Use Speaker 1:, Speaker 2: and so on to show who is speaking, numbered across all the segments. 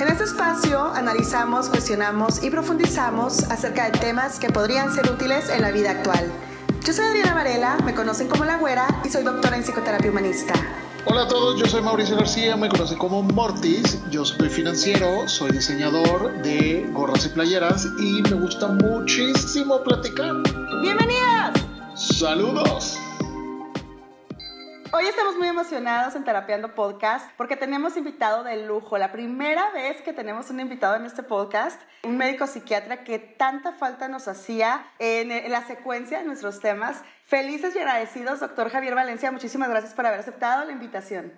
Speaker 1: En este espacio analizamos, cuestionamos y profundizamos acerca de temas que podrían ser útiles en la vida actual. Yo soy Adriana Varela, me conocen como La Güera y soy doctora en psicoterapia humanista.
Speaker 2: Hola a todos, yo soy Mauricio García, me conocen como Mortis, yo soy financiero, soy diseñador de gorras y playeras y me gusta muchísimo platicar.
Speaker 1: ¡Bienvenidos!
Speaker 2: ¡Saludos!
Speaker 1: Hoy estamos muy emocionados en Terapiando Podcast porque tenemos invitado de lujo. La primera vez que tenemos un invitado en este podcast, un médico psiquiatra que tanta falta nos hacía en, la secuencia de nuestros temas. Felices y agradecidos, doctor Javier Valencia. Muchísimas gracias por haber aceptado la invitación.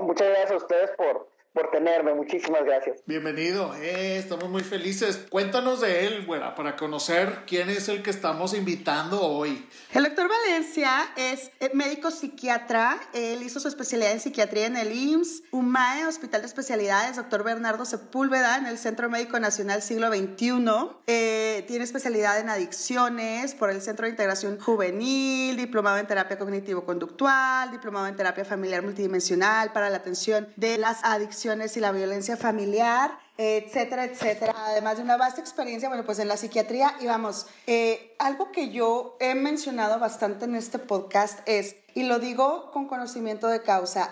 Speaker 3: muchas gracias a ustedes por, por tenerme. Muchísimas gracias.
Speaker 2: Bienvenido. Eh, estamos muy felices. Cuéntanos de él, güera, para conocer quién es el que estamos invitando hoy.
Speaker 1: El doctor Valencia es eh, médico psiquiatra. Él hizo su especialidad en psiquiatría en el IMSS, UMAE, Hospital de Especialidades, doctor Bernardo Sepúlveda, en el Centro Médico Nacional Siglo XXI. Eh, tiene especialidad en adicciones por el Centro de Integración Juvenil, diplomado en terapia cognitivo-conductual, diplomado en terapia familiar multidimensional para la atención de las adicciones y la violencia familiar, etcétera, etcétera. Además de una vasta experiencia, bueno, pues en la psiquiatría. Y vamos, eh, algo que yo he mencionado bastante en este podcast es, y lo digo con conocimiento de causa,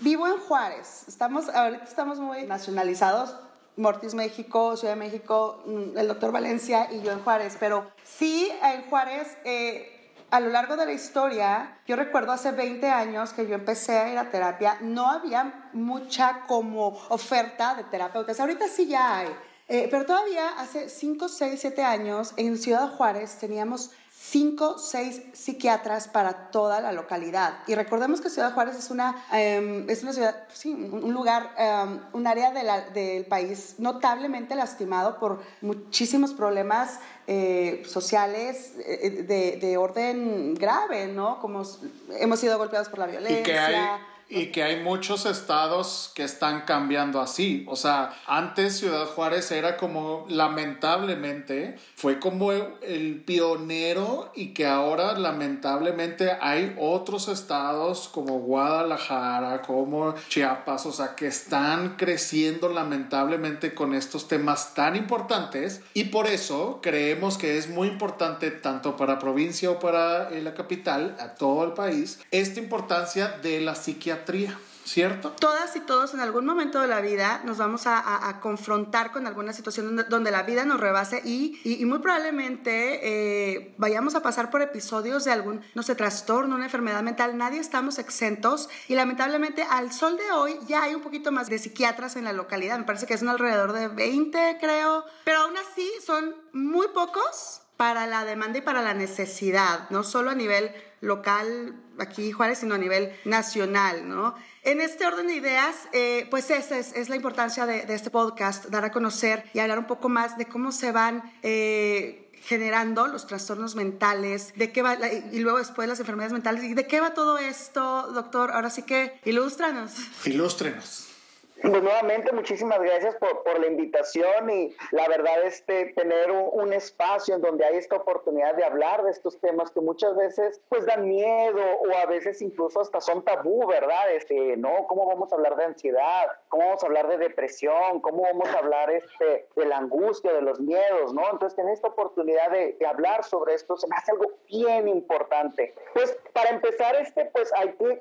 Speaker 1: vivo en Juárez. Estamos, ahorita estamos muy nacionalizados. Mortis México, Ciudad de México, mm, el doctor Valencia y yo en Juárez, pero sí en Juárez eh, a lo largo de la historia, yo recuerdo hace 20 años que yo empecé a ir a terapia, no había mucha como oferta de terapeutas. Ahorita sí ya hay. Eh, pero todavía hace 5, 6, 7 años en Ciudad Juárez teníamos cinco, seis psiquiatras para toda la localidad. Y recordemos que Ciudad Juárez es una, em, es una ciudad, sí, un lugar, em, un área del país notablemente lastimado por muchísimos problemas eh, sociales eh, de, de, orden grave, ¿no? Como hemos sido golpeados por la violencia.
Speaker 2: Y que hay muchos estados que están cambiando así. O sea, antes Ciudad Juárez era como, lamentablemente, fue como el pionero y que ahora lamentablemente hay otros estados como Guadalajara, como Chiapas, o sea, que están creciendo lamentablemente con estos temas tan importantes. Y por eso creemos que es muy importante, tanto para provincia o para la capital, a todo el país, esta importancia de la psiquiatría ¿cierto?
Speaker 1: Todas y todos en algún momento de la vida nos vamos a, confrontar con alguna situación donde, la vida nos rebase y, muy probablemente eh, vayamos a pasar por episodios de algún, no sé, trastorno, una enfermedad mental. Nadie estamos exentos y lamentablemente al sol de hoy ya hay un poquito más de psiquiatras en la localidad. Me parece que son alrededor de 20, creo, pero aún así son muy pocos para la demanda y para la necesidad, no solo a nivel local aquí Juárez, sino a nivel nacional, ¿no? En este orden de ideas, eh, pues esa es, la importancia de, este podcast, dar a conocer y hablar un poco más de cómo se van... Eh, generando los trastornos mentales, de qué va, y luego después las enfermedades mentales, ¿y de qué va todo esto, doctor? Ahora sí que ilústranos.
Speaker 2: Ilústrenos.
Speaker 3: Pues nuevamente muchísimas gracias por, por, la invitación y la verdad este tener un, espacio en donde hay esta oportunidad de hablar de estos temas que muchas veces pues dan miedo o a veces incluso hasta son tabú, ¿verdad? Este, ¿no? ¿Cómo vamos a hablar de ansiedad? ¿Cómo vamos a hablar de depresión? ¿Cómo vamos a hablar este, de la angustia, de los miedos, ¿no? Entonces tener esta oportunidad de, de hablar sobre esto se me hace algo bien importante. Pues para empezar este pues hay que,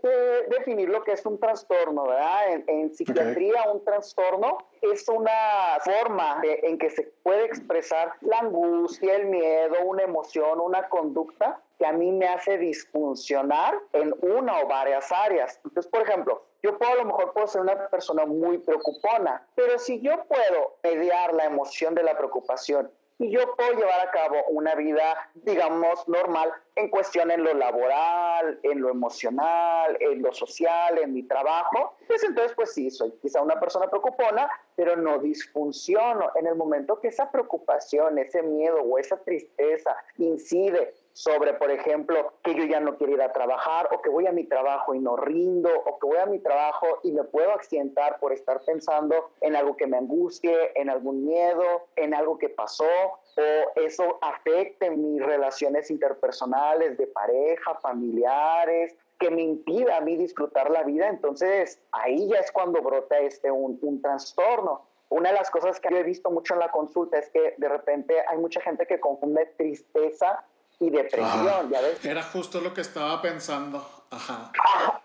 Speaker 3: definir lo que es un trastorno, ¿verdad? En, en psiquiatría un trastorno es una forma en que se puede expresar la angustia, el miedo, una emoción, una conducta que a mí me hace disfuncionar en una o varias áreas. Entonces, por ejemplo, yo a lo mejor puedo ser una persona muy preocupona, pero si yo puedo mediar la emoción de la preocupación y yo puedo llevar a cabo una vida, digamos, normal en cuestión en lo laboral, en lo emocional, en lo social, en mi trabajo, pues entonces pues sí, soy quizá una persona preocupona, pero no disfunciono. En el momento que esa preocupación, ese miedo o esa tristeza incide sobre, por ejemplo, que yo ya no quiero ir a trabajar o que voy a mi trabajo y no rindo o que voy a mi trabajo y me puedo accidentar por estar pensando en algo que me angustie, en algún miedo, en algo que pasó o eso afecte mis relaciones interpersonales de pareja, familiares, que me impida a mí disfrutar la vida, entonces ahí ya es cuando brota este un, un trastorno. una de las cosas que yo he visto mucho en la consulta es que de repente hay mucha gente que confunde tristeza y depresión, ¿ya ves?
Speaker 2: Era justo lo que estaba pensando. Ajá.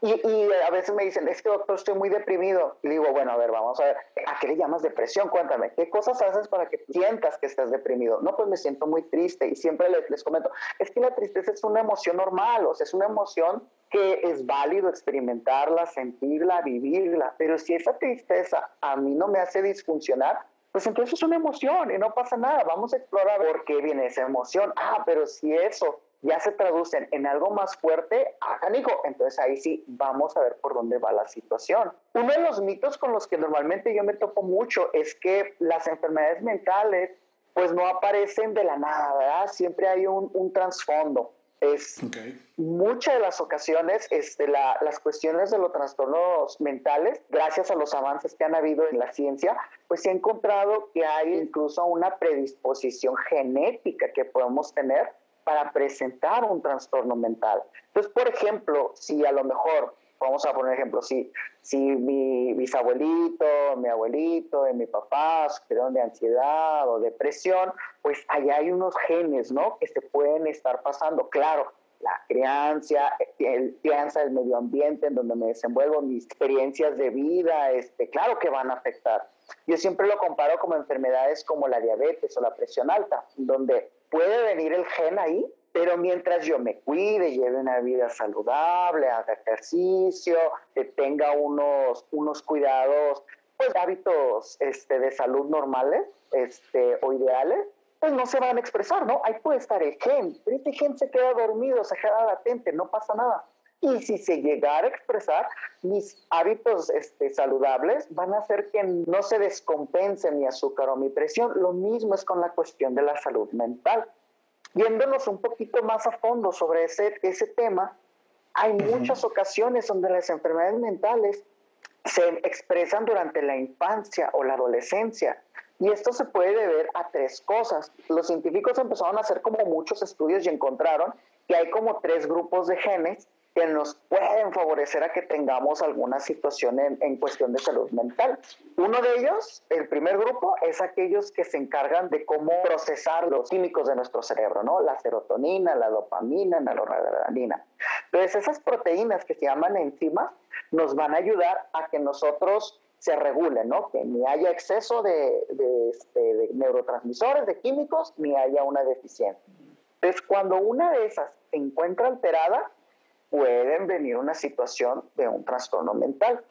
Speaker 3: y, y, a veces me dicen, es que doctor, estoy muy deprimido. Y digo, bueno, a ver, vamos a ver, ¿a qué le llamas depresión? Cuéntame, ¿qué cosas haces para que sientas que estás deprimido? No, pues me siento muy triste y siempre les, les comento, es que la tristeza es una emoción normal, o sea, es una emoción que es válido experimentarla, sentirla, vivirla, pero si esa tristeza a mí no me hace disfuncionar, pues entonces es una emoción y no pasa nada. Vamos a explorar por qué viene esa emoción. Ah, pero si eso ya se traduce en algo más fuerte, ah, canijo, entonces ahí sí vamos a ver por dónde va la situación. Uno de los mitos con los que normalmente yo me topo mucho es que las enfermedades mentales pues no aparecen de la nada, ¿verdad? Siempre hay un, un trasfondo. Es muchas de las ocasiones este, las cuestiones de los trastornos mentales, gracias a los avances que han habido en la ciencia, pues se ha encontrado que hay incluso una predisposición genética que podemos tener para presentar un trastorno mental. Entonces, por ejemplo, si a lo mejor, vamos a poner ejemplo, si, si mi bisabuelito, mi abuelito y mi papá sufrieron de ansiedad o depresión, pues allá hay unos genes, ¿no? Que se pueden estar pasando. Claro, la crianza, el crianza del medio ambiente en donde me desenvuelvo, mis experiencias de vida, este, claro que van a afectar. Yo siempre lo comparo como enfermedades como la diabetes o la presión alta, donde puede venir el gen ahí, pero mientras yo me cuide, lleve una vida saludable, haga ejercicio, que tenga unos, unos cuidados, pues hábitos este, de salud normales este, o ideales, pues no se van a expresar, ¿no? Ahí puede estar el gen, pero este gen se queda dormido, se queda latente, no pasa nada. Y si se llegara a expresar, mis hábitos este, saludables van a hacer que no se descompense mi azúcar o mi presión. Lo mismo es con la cuestión de la salud mental. Viéndonos un poquito más a fondo sobre ese, ese tema, hay muchas ocasiones donde las enfermedades mentales se expresan durante la infancia o la adolescencia. Y esto se puede deber a tres cosas. Los científicos empezaron a hacer como muchos estudios y encontraron que hay como tres grupos de genes que nos pueden favorecer a que tengamos alguna situación en, cuestión de salud mental. Uno de ellos, el primer grupo, es aquellos que se encargan de cómo procesar los químicos de nuestro cerebro, ¿no? La serotonina, la dopamina, la noradrenalina. Entonces, esas proteínas que se llaman enzimas nos van a ayudar a que nosotros se regulen, ¿no? Que ni haya exceso de, de, este, de neurotransmisores, de químicos, ni haya una deficiencia. Entonces, cuando una de esas se encuentra alterada, pueden venir una situación de un trastorno mental.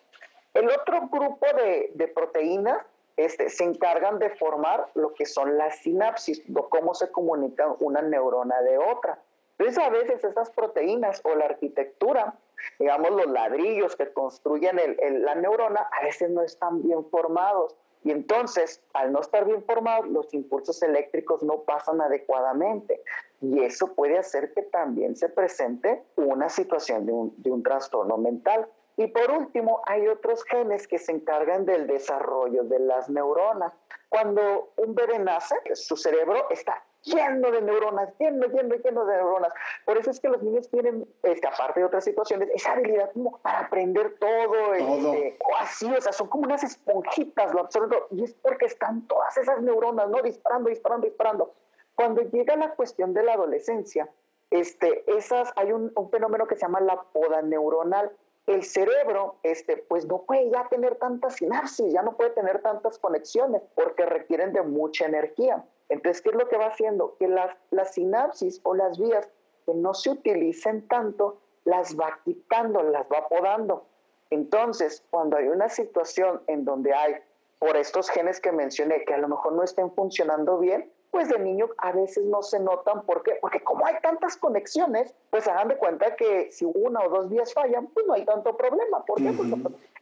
Speaker 3: El otro grupo de, de proteínas este, se encargan de formar lo que son las sinapsis, o cómo se comunican una neurona de otra. Entonces a veces esas proteínas o la arquitectura, digamos los ladrillos que construyen el, la neurona, a veces no están bien formados. Y entonces, al no estar bien formados, los impulsos eléctricos no pasan adecuadamente. Y eso puede hacer que también se presente una situación de un, de un trastorno mental. Y por último, hay otros genes que se encargan del desarrollo de las neuronas. Cuando un bebé nace, su cerebro está lleno de neuronas, lleno, lleno, lleno de neuronas. Por eso es que los niños tienen, este, aparte de otras situaciones, esa habilidad como para aprender todo, este, o así, o sea, son como unas esponjitas, lo absorben y es porque están todas esas neuronas, ¿no? Disparando, disparando, disparando. Cuando llega la cuestión de la adolescencia, este, esas, hay un, un fenómeno que se llama la poda neuronal. El cerebro, este, pues no puede ya tener tantas sinapsis, ya no puede tener tantas conexiones porque requieren de mucha energía. Entonces, ¿qué es lo que va haciendo? Que las, las sinapsis o las vías que no se utilicen tanto, las va quitando, las va podando. Entonces, cuando hay una situación en donde hay, por estos genes que mencioné, que a lo mejor no estén funcionando bien, pues de niño a veces no se notan. ¿Por qué? Porque como hay tantas conexiones, pues hagan de cuenta que si una o dos vías fallan, pues no hay tanto problema. ¿Por qué? Porque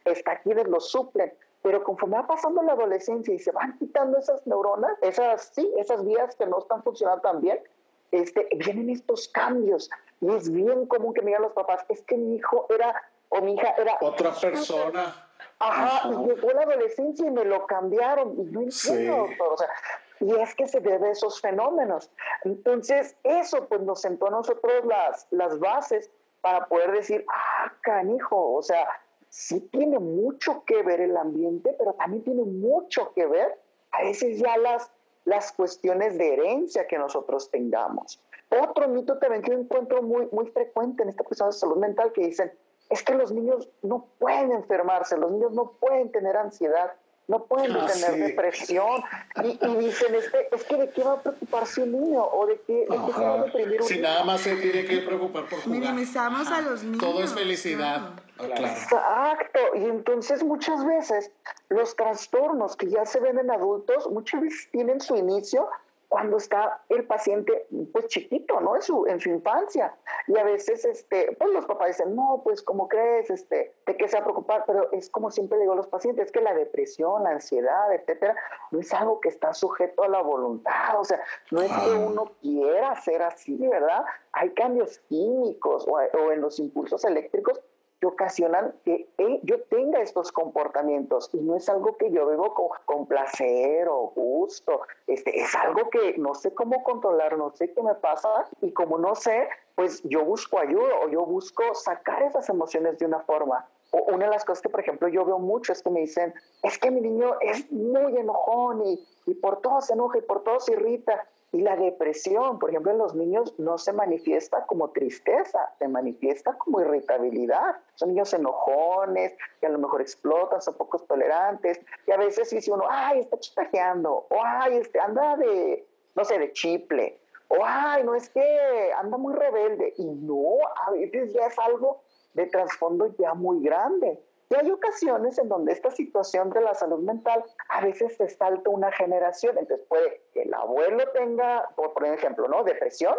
Speaker 3: está quienes lo suplen. Pero conforme va pasando la adolescencia y se van quitando esas neuronas, esas, sí, esas vías que no están funcionando tan bien, este, vienen estos cambios. Y es bien común que me digan los papás, es que mi hijo era, o mi hija era...
Speaker 2: Otra persona.
Speaker 3: Ajá, y llegó la adolescencia y me lo cambiaron. Y no entiendo, O sea, y es que se debe a esos fenómenos. Entonces, eso pues nos sentó a nosotros las, las bases para poder decir, ah, canijo, o sea, sí tiene mucho que ver el ambiente, pero también tiene mucho que ver a veces ya las, las cuestiones de herencia que nosotros tengamos. Otro mito también que yo encuentro muy, muy frecuente en esta cuestión de salud mental que dicen, es que los niños no pueden enfermarse, los niños no pueden tener ansiedad, no pueden ah, tener depresión. Y, dicen, este, es que de qué va a preocuparse un niño o de qué, de qué se va a deprimir un
Speaker 2: si nada más se tiene que preocupar por jugar.
Speaker 1: Minimizamos a los niños.
Speaker 2: Todo es felicidad.
Speaker 3: Ah, Exacto. Y entonces muchas veces los trastornos que ya se ven en adultos, muchas veces tienen su inicio cuando está el paciente pues chiquito, ¿no? En su, en su infancia. Y a veces, este, pues los papás dicen, no, pues ¿cómo crees? Este, ¿De qué se va a preocupar? Pero es como siempre digo a los pacientes, que la depresión, la ansiedad, etcétera, no es algo que está sujeto a la voluntad, o sea, no es que uno quiera ser así, ¿verdad? Hay cambios químicos o, o en los impulsos eléctricos que ocasionan que yo tenga estos comportamientos y no es algo que yo vivo con, placer o gusto, este, es algo que no sé cómo controlar, no sé qué me pasa y como no sé, pues yo busco ayuda o yo busco sacar esas emociones de una forma. O una de las cosas que, por ejemplo, yo veo mucho es que me dicen, es que mi niño es muy enojón y, y por todo se enoja y por todo se irrita. Y la depresión, por ejemplo, en los niños no se manifiesta como tristeza, se manifiesta como irritabilidad. Son niños enojones, que a lo mejor explotan, son pocos tolerantes. Y a veces dice uno, ay, está chitajeando, o ay, este, anda de, no sé, de chiple, o ay, no es que anda muy rebelde. Y no, a veces ya es algo de trasfondo ya muy grande. Y hay ocasiones en donde esta situación de la salud mental a veces se salta una generación. Entonces puede que el abuelo tenga, por ejemplo, ¿no? Depresión,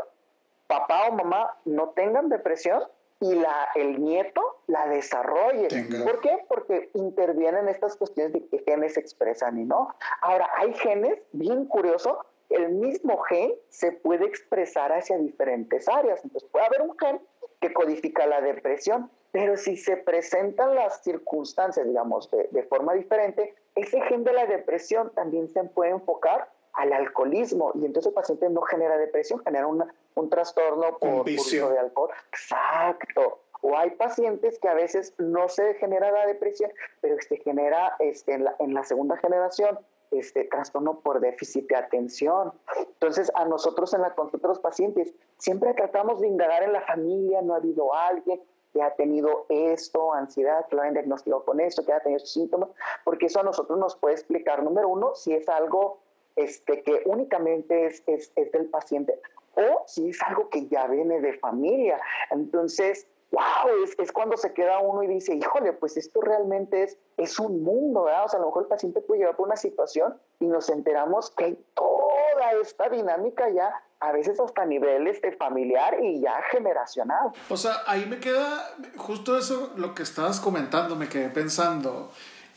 Speaker 3: papá o mamá no tengan depresión y la, el nieto la desarrolle. ¿Por qué? Porque intervienen estas cuestiones de qué genes se expresan y no. Ahora, hay genes, bien curioso, el mismo gen se puede expresar hacia diferentes áreas. Entonces puede haber un gen que codifica la depresión, pero si se presentan las circunstancias, digamos, de, forma diferente, ese gen de la depresión también se puede enfocar al alcoholismo y entonces el paciente no genera depresión, genera un trastorno por uso de alcohol. Exacto. O hay pacientes que a veces no se genera la depresión, pero se genera este, en, la, en la segunda generación este trastorno por déficit de atención. Entonces, a nosotros en la consulta de los pacientes siempre tratamos de indagar en la familia, no ha habido alguien, que ha tenido esto, ansiedad, que lo han diagnosticado con esto, que ha tenido estos síntomas, porque eso a nosotros nos puede explicar, número uno, si es algo este, que únicamente es, es, es del paciente o si es algo que ya viene de familia. Entonces, wow, es, es, cuando se queda uno y dice, híjole, pues esto realmente es, es un mundo, ¿verdad? O sea, a lo mejor el paciente puede llegar por una situación y nos enteramos que hay toda esta dinámica ya a veces hasta a nivel este, familiar y ya generacional.
Speaker 2: O sea, ahí me queda justo eso, lo que estabas comentando, me quedé pensando.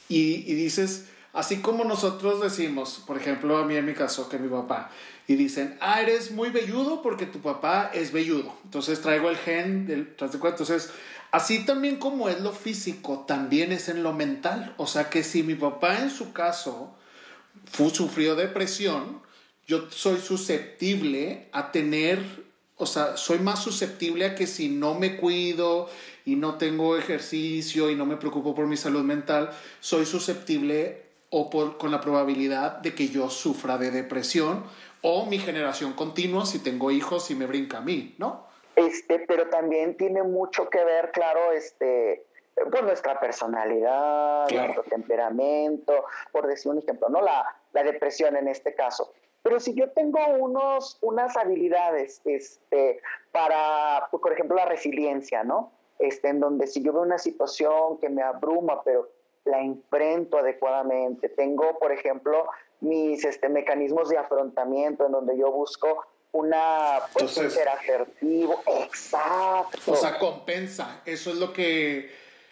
Speaker 2: Y, y dices, así como nosotros decimos, por ejemplo, a mí en mi caso, que mi papá, y dicen, ah, eres muy velludo porque tu papá es velludo. Entonces traigo el gen del de Entonces, así también como es lo físico, también es en lo mental. O sea que si mi papá en su caso fue, sufrió depresión, yo soy susceptible a tener, o sea, soy más susceptible a que si no me cuido y no tengo ejercicio y no me preocupo por mi salud mental, soy susceptible o por, con la probabilidad de que yo sufra de depresión o mi generación continua si tengo hijos y me brinca a mí, ¿no?
Speaker 3: Este, pero también tiene mucho que ver, claro, este, pues nuestra personalidad, nuestro temperamento, por decir un ejemplo, ¿no? La, la depresión en este caso. Pero si yo tengo unos, unas habilidades este, para, pues, por ejemplo, la resiliencia, ¿no? Este, en donde si yo veo una situación que me abruma, pero la enfrento adecuadamente, tengo, por ejemplo, mis este, mecanismos de afrontamiento en donde yo busco una pues, ser asertivo, exacto.
Speaker 2: O sea, compensa, eso es lo que...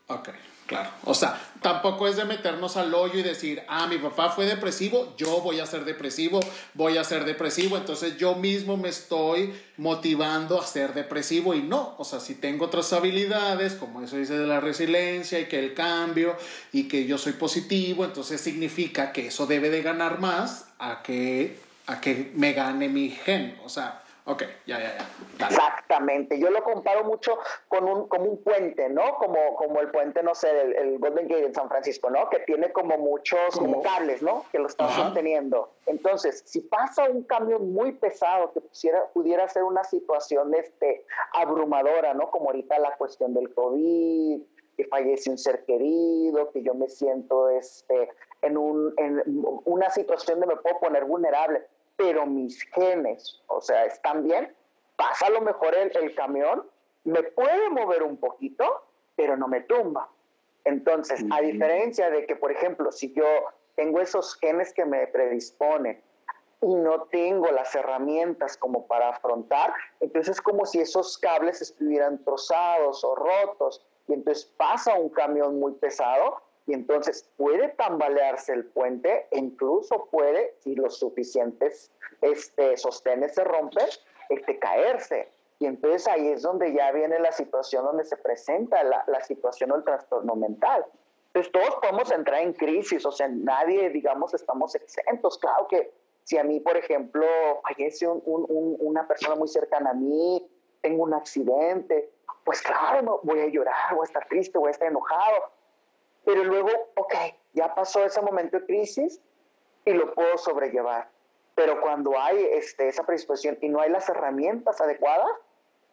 Speaker 2: Ok. Claro. O sea, tampoco es de meternos al hoyo y decir, ah, mi papá fue depresivo, yo voy a ser depresivo, voy a ser depresivo, entonces yo mismo me estoy motivando a ser depresivo y no. O sea, si tengo otras habilidades, como eso dice de la resiliencia y que el cambio y que yo soy positivo, entonces significa que eso debe de ganar más a que, a que me gane mi gen. O sea, Ok, ya, ya,
Speaker 3: ya. Exactamente. Yo lo comparo mucho con un, como un puente, ¿no? Como, como el puente, no sé, el, Golden Gate en San Francisco, ¿no? Que tiene como muchos como cables, ¿no? Que lo están sosteniendo. Entonces, si pasa un cambio muy pesado que pudiera, pudiera ser una situación este, abrumadora, ¿no? Como ahorita la cuestión del COVID, que fallece un ser querido, que yo me siento este, en, un, en una situación donde me puedo poner vulnerable pero mis genes, o sea, están bien, pasa a lo mejor el, el camión, me puede mover un poquito, pero no me tumba. Entonces, a diferencia de que, por ejemplo, si yo tengo esos genes que me predisponen y no tengo las herramientas como para afrontar, entonces es como si esos cables estuvieran trozados o rotos y entonces pasa un camión muy pesado y entonces puede tambalearse el puente e incluso puede, si los suficientes este, sostenes se rompen, este, caerse. Y entonces ahí es donde ya viene la situación donde se presenta la, la situación o el trastorno mental. Entonces todos podemos entrar en crisis, o sea, nadie, digamos, estamos exentos. Claro que si a mí, por ejemplo, fallece un, un, una persona muy cercana a mí, tengo un accidente, pues claro, voy a llorar, voy a estar triste, voy a estar enojado, pero luego, ok, ya pasó ese momento de crisis y lo puedo sobrellevar. Pero cuando hay este, esa predisposición y no hay las herramientas adecuadas,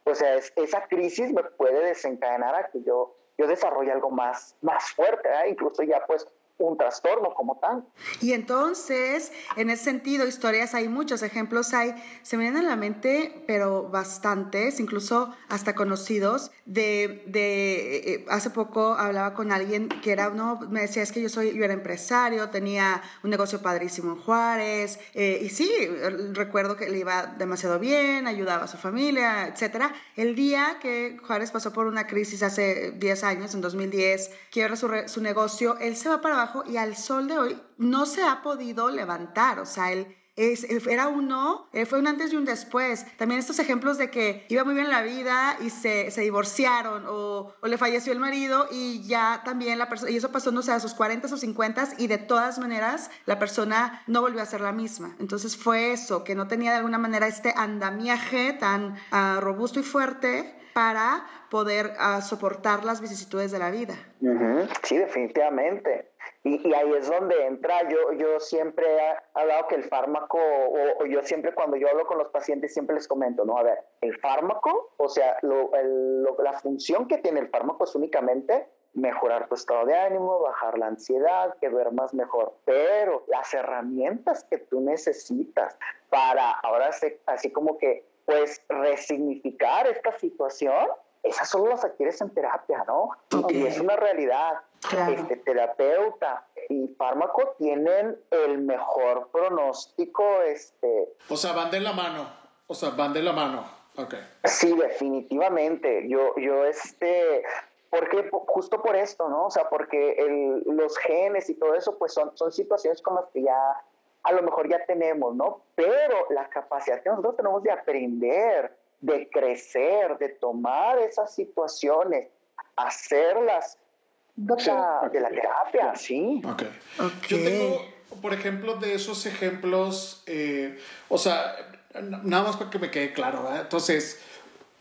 Speaker 3: pues esa crisis me puede desencadenar a que yo, yo desarrolle algo más, más fuerte, incluso ya pues un trastorno como tal.
Speaker 1: Y entonces, en ese sentido, historias hay muchos ejemplos, hay, se me vienen a la mente, pero bastantes, incluso hasta conocidos, de, de eh, hace poco hablaba con alguien que era, no, me decía, es que yo soy, yo era empresario, tenía un negocio padrísimo en Juárez, eh, y sí, recuerdo que le iba demasiado bien, ayudaba a su familia, etcétera. El día que Juárez pasó por una crisis hace 10 años, en 2010, quiebra su, su negocio, él se va para abajo y al sol de hoy no se ha podido levantar. O sea, él es, era uno, eh, fue un antes y un después. También estos ejemplos de que iba muy bien la vida y se, se divorciaron o, o, le falleció el marido y ya también la persona, y eso pasó, no sé, a sus 40 o 50 y de todas maneras la persona no volvió a ser la misma. Entonces fue eso, que no tenía de alguna manera este andamiaje tan uh, robusto y fuerte para poder uh, soportar las vicisitudes de la vida.
Speaker 3: Sí, definitivamente. Y, ahí es donde entra, yo, yo siempre he hablado que el fármaco, o, yo siempre cuando yo hablo con los pacientes siempre les comento, ¿no? A ver, el fármaco, o sea, la función que tiene el fármaco es únicamente mejorar tu estado de ánimo, bajar la ansiedad, que duermas mejor. Pero las herramientas que tú necesitas para ahora así como que, pues, resignificar esta situación, esas solo las adquieres en terapia, ¿no? Y es una realidad. Este, terapeuta y fármaco tienen el mejor pronóstico. Este,
Speaker 2: o sea, van de la mano. O sea, van de la mano. Okay.
Speaker 3: Sí, definitivamente. Yo, yo, este, porque justo por esto, ¿no? O sea, porque el, los genes y todo eso, pues son, son situaciones con las que ya a lo mejor ya tenemos, ¿no? Pero la capacidad que nosotros tenemos de aprender, de crecer, de tomar esas situaciones, hacerlas de la terapia, sí.
Speaker 2: Okay. Yo tengo, por ejemplo, de esos ejemplos, eh, o sea, nada más para que me quede claro, ¿verdad? Entonces,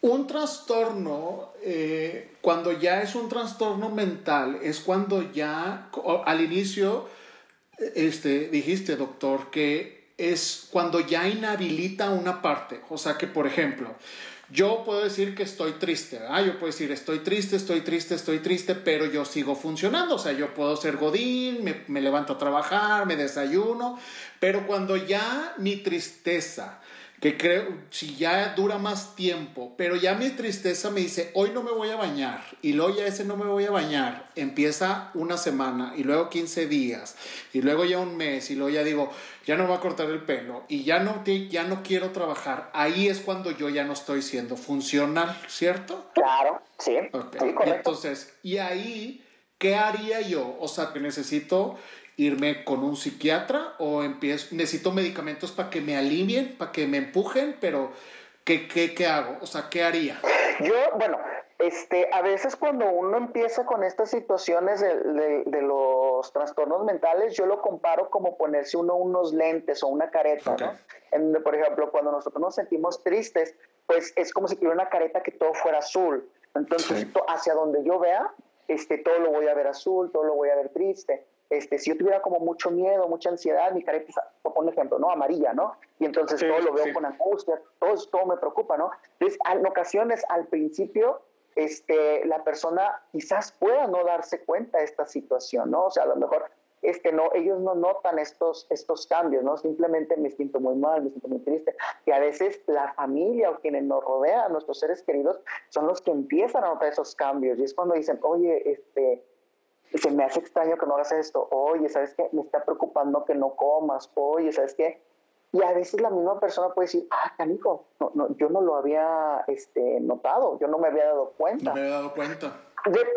Speaker 2: un trastorno, eh, cuando ya es un trastorno mental, es cuando ya al inicio, este, dijiste, doctor, que es cuando ya inhabilita una parte. O sea que, por ejemplo, yo puedo decir que estoy triste, ¿verdad? Yo puedo decir estoy triste, estoy triste, estoy triste, pero yo sigo funcionando. O sea, yo puedo ser godín, me, me levanto a trabajar, me desayuno, pero cuando ya mi tristeza que creo, si ya dura más tiempo, pero ya mi tristeza me dice, hoy no me voy a bañar, y luego ya ese no me voy a bañar, empieza una semana, y luego 15 días, y luego ya un mes, y luego ya digo, ya no voy a cortar el pelo, y ya no, ya no quiero trabajar, ahí es cuando yo ya no estoy siendo funcional, ¿cierto?
Speaker 3: Claro, sí.
Speaker 2: Entonces, y ahí, ¿qué haría yo? O sea, que necesito irme con un psiquiatra o empiezo, necesito medicamentos para que me alineen, para que me empujen, pero ¿qué, qué, qué hago? O sea, ¿qué haría?
Speaker 3: Yo, bueno, este, a veces cuando uno empieza con estas situaciones de, de, los los trastornos mentales yo lo comparo como ponerse uno unos lentes o una careta, ¿no? En donde, por ejemplo, cuando nosotros nos sentimos tristes, pues es como si tuviera una careta que todo fuera azul. Entonces, hacia donde yo vea, este, todo lo voy a ver azul, todo lo voy a ver triste. Este, si yo tuviera como mucho miedo, mucha ansiedad, mi careta, por un ejemplo, ¿no? Amarilla, ¿no? Y entonces todo lo veo con angustia, todo, todo me preocupa, ¿no? Entonces, en ocasiones, al principio, este, la persona quizás pueda no darse cuenta de esta situación, ¿no? O sea, a lo mejor es que no, ellos no notan estos, estos cambios, ¿no? Simplemente me siento muy mal, me siento muy triste. Y a veces la familia o quienes nos rodean, nuestros seres queridos, son los que empiezan a notar esos cambios. Y es cuando dicen, oye, este, se me hace extraño que no hagas esto. Oye, ¿sabes qué? Me está preocupando que no comas. Oye, ¿sabes qué? Y a veces la misma persona puede decir, ah, canico, no, no, yo no lo había este, notado, yo no me había dado cuenta.
Speaker 2: No me había dado cuenta.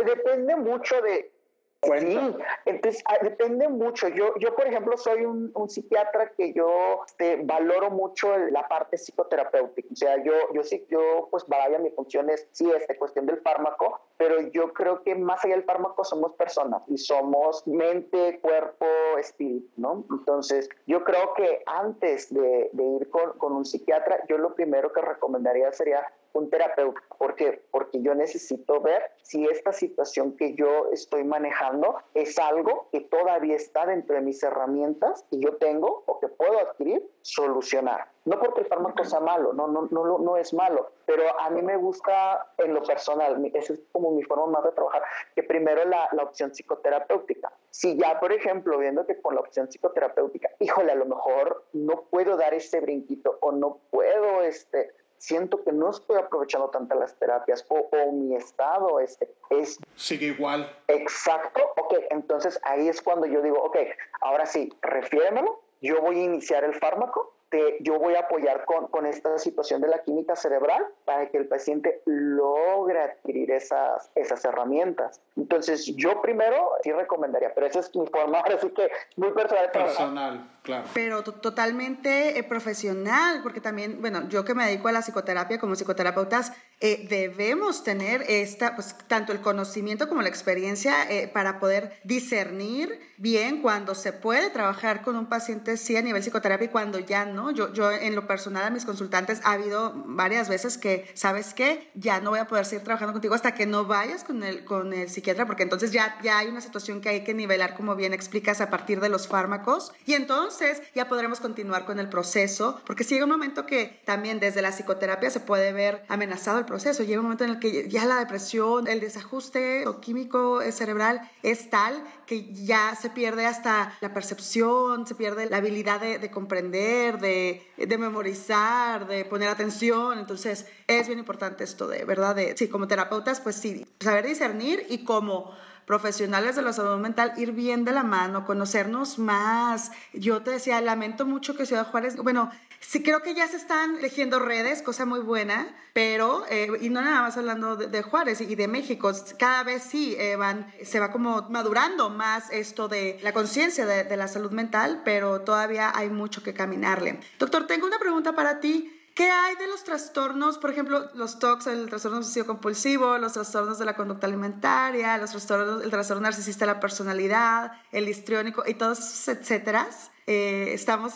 Speaker 3: depende mucho de, Sí, entonces ah, depende mucho. Yo, yo por ejemplo, soy un, un psiquiatra que yo este, valoro mucho la parte psicoterapéutica. O sea, yo, yo sí, yo, pues vaya, mi función es, sí, esta cuestión del fármaco, pero yo creo que más allá del fármaco somos personas y somos mente, cuerpo, espíritu, ¿no? Entonces, yo creo que antes de, de ir con, con un psiquiatra, yo lo primero que recomendaría sería un terapeuta. ¿Por qué? Porque yo necesito ver si esta situación que yo estoy manejando es algo que todavía está dentro de mis herramientas y yo tengo o que puedo adquirir, solucionar. No porque el fármaco sea malo, no, no, no, no es malo, pero a mí me gusta en lo personal, esa es como mi forma más de trabajar, que primero la, la opción psicoterapéutica. Si ya, por ejemplo, viendo que con la opción psicoterapéutica, híjole, a lo mejor no puedo dar ese brinquito o no puedo este, siento que no estoy aprovechando tantas las terapias o, mi estado este, es...
Speaker 2: Sigue igual.
Speaker 3: Exacto, ok, entonces ahí es cuando yo digo, ok, ahora sí, refiéremelo, yo voy a iniciar el fármaco yo voy a apoyar con, con, esta situación de la química cerebral para que el paciente logre adquirir esas, esas herramientas. Entonces, yo primero sí recomendaría, pero esa es mi forma, así que muy personal.
Speaker 2: Personal, claro.
Speaker 1: Pero totalmente eh, profesional, porque también, bueno, yo que me dedico a la psicoterapia como psicoterapeutas, eh, debemos tener esta, pues, tanto el conocimiento como la experiencia eh, para poder discernir bien cuando se puede trabajar con un paciente sí a nivel psicoterapia y cuando ya no. Yo, yo en lo personal a mis consultantes ha habido varias veces que, ¿sabes qué? Ya no voy a poder seguir trabajando contigo hasta que no vayas con el, con el psiquiatra porque entonces ya, ya hay una situación que hay que nivelar como bien explicas a partir de los fármacos y entonces ya podremos continuar con el proceso porque si llega un momento que también desde la psicoterapia se puede ver amenazado el proceso. Llega un momento en el que ya la depresión, el desajuste químico cerebral es tal que ya se pierde hasta la percepción, se pierde la habilidad de, comprender, de, de, memorizar, de poner atención. Entonces es bien importante esto de, ¿verdad? De, sí, como terapeutas, pues sí, saber discernir y como profesionales de la salud mental ir bien de la mano, conocernos más. Yo te decía, lamento mucho que Ciudad Juárez, bueno, sí creo que ya se están tejiendo redes, cosa muy buena, pero, eh, y no nada más hablando de, Juárez y de México, cada vez sí eh, van, se va como madurando más esto de la conciencia de la salud mental, pero todavía hay mucho que caminarle. Doctor, tengo una pregunta para ti. ¿Qué hay de los trastornos, por ejemplo, los TOCs, el trastorno obsesivo compulsivo, los trastornos de la conducta alimentaria, los trastornos, el trastorno narcisista de la personalidad, el histriónico y todos esos etcétera? Eh, estamos,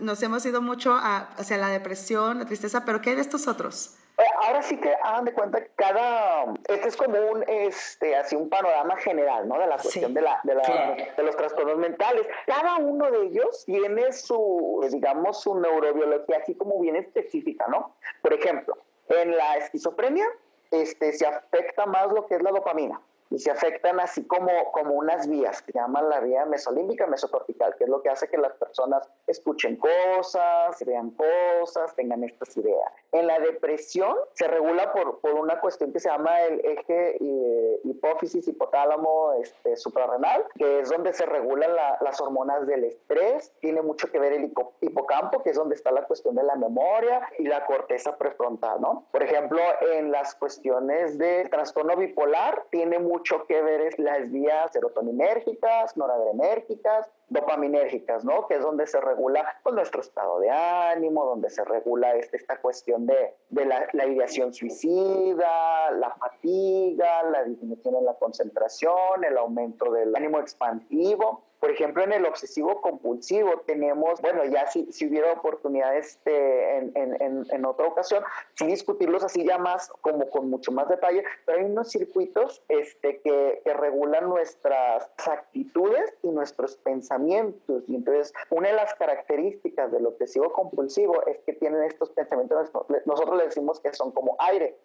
Speaker 1: nos hemos ido mucho hacia la depresión, la tristeza, pero ¿qué hay de estos otros?
Speaker 3: Ahora sí que hagan de cuenta que cada, este es como un, este, así un panorama general, ¿no? De la cuestión de, la, de, la, de, los trastornos mentales. Cada uno de ellos tiene su, digamos, su neurobiología así como bien específica, ¿no? Por ejemplo, en la esquizofrenia, este, se afecta más lo que es la dopamina y se afectan así como, como unas vías que llaman la vía mesolímbica mesocortical, que es lo que hace que las personas escuchen cosas, vean cosas, tengan estas ideas. En la depresión se regula por, por una cuestión que se llama el eje eh, hipófisis hipotálamo este, suprarrenal, que es donde se regulan las hormonas del estrés, tiene mucho que ver el hipocampo, que es donde está la cuestión de la memoria y la corteza prefrontal, ¿no? Por ejemplo, en las cuestiones del trastorno bipolar, tiene mucho mucho que ver es las vías serotoninérgicas, noradrenérgicas, dopaminérgicas, ¿no? Que es donde se regula pues, nuestro estado de ánimo, donde se regula este, esta cuestión de, de la, la, ideación suicida, la fatiga, la disminución en la concentración, el aumento del ánimo expansivo. Por ejemplo, en el obsesivo compulsivo tenemos, bueno, ya si, si hubiera oportunidades este, en, en, en, otra ocasión, sin discutirlos así ya más, como con mucho más detalle, pero hay unos circuitos este, que, que regulan nuestras actitudes y nuestros pensamientos. Y entonces, una de las características del obsesivo compulsivo es que tienen estos pensamientos, nosotros le decimos que son como aire.